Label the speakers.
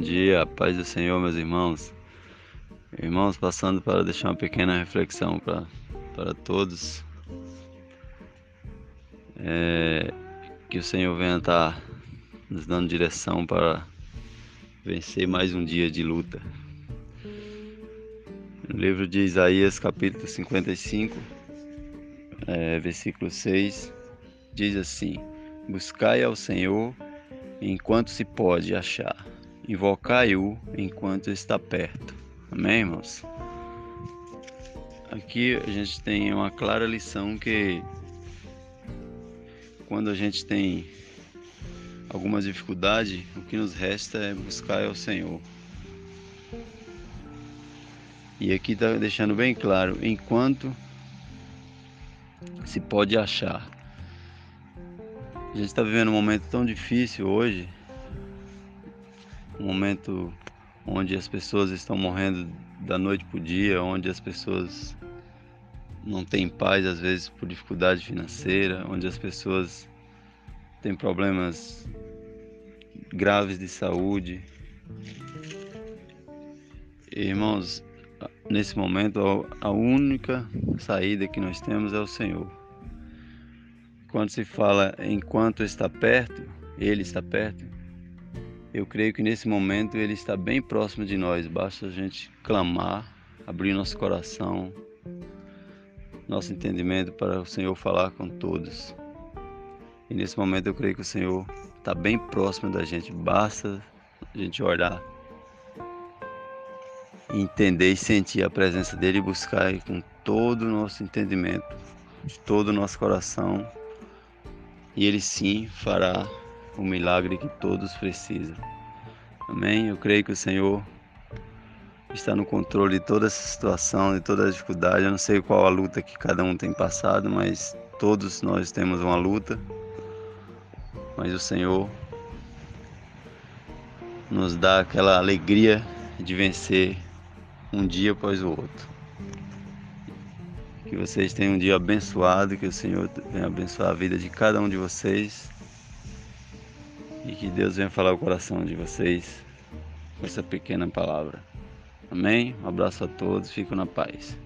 Speaker 1: dia, paz do Senhor, meus irmãos. Irmãos, passando para deixar uma pequena reflexão para, para todos. É, que o Senhor venha estar nos dando direção para vencer mais um dia de luta. No livro de Isaías, capítulo 55, é, versículo 6, diz assim: Buscai ao Senhor enquanto se pode achar invocai-o enquanto está perto. Amém, irmãos? Aqui a gente tem uma clara lição que quando a gente tem alguma dificuldade, o que nos resta é buscar ao Senhor. E aqui está deixando bem claro, enquanto se pode achar. A gente está vivendo um momento tão difícil hoje, um momento onde as pessoas estão morrendo da noite para o dia, onde as pessoas não têm paz às vezes por dificuldade financeira, onde as pessoas têm problemas graves de saúde. Irmãos, nesse momento a única saída que nós temos é o Senhor. Quando se fala enquanto está perto, Ele está perto, eu creio que nesse momento Ele está bem próximo de nós, basta a gente clamar, abrir nosso coração, nosso entendimento para o Senhor falar com todos. E nesse momento eu creio que o Senhor está bem próximo da gente, basta a gente orar, entender e sentir a presença dele e buscar com todo o nosso entendimento, de todo o nosso coração, e ele sim fará o milagre que todos precisam. Amém? Eu creio que o Senhor está no controle de toda essa situação, de toda a dificuldade. Eu não sei qual a luta que cada um tem passado, mas todos nós temos uma luta. Mas o Senhor nos dá aquela alegria de vencer um dia após o outro. Que vocês tenham um dia abençoado, que o Senhor venha abençoar a vida de cada um de vocês. E que Deus venha falar o coração de vocês com essa pequena palavra. Amém? Um abraço a todos, fico na paz.